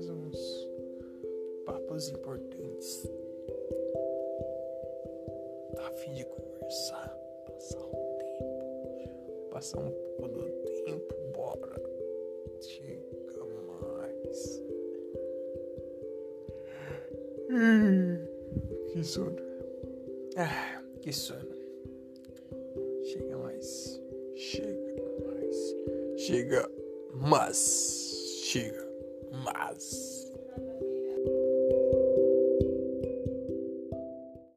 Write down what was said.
mais uns papos importantes. Tá a fim de conversar, passar um tempo, passar um pouco do tempo, bora. Chega mais. Hum, que sono. Ah, que sono. Chega mais. Chega mais. Chega mas. Chega mas.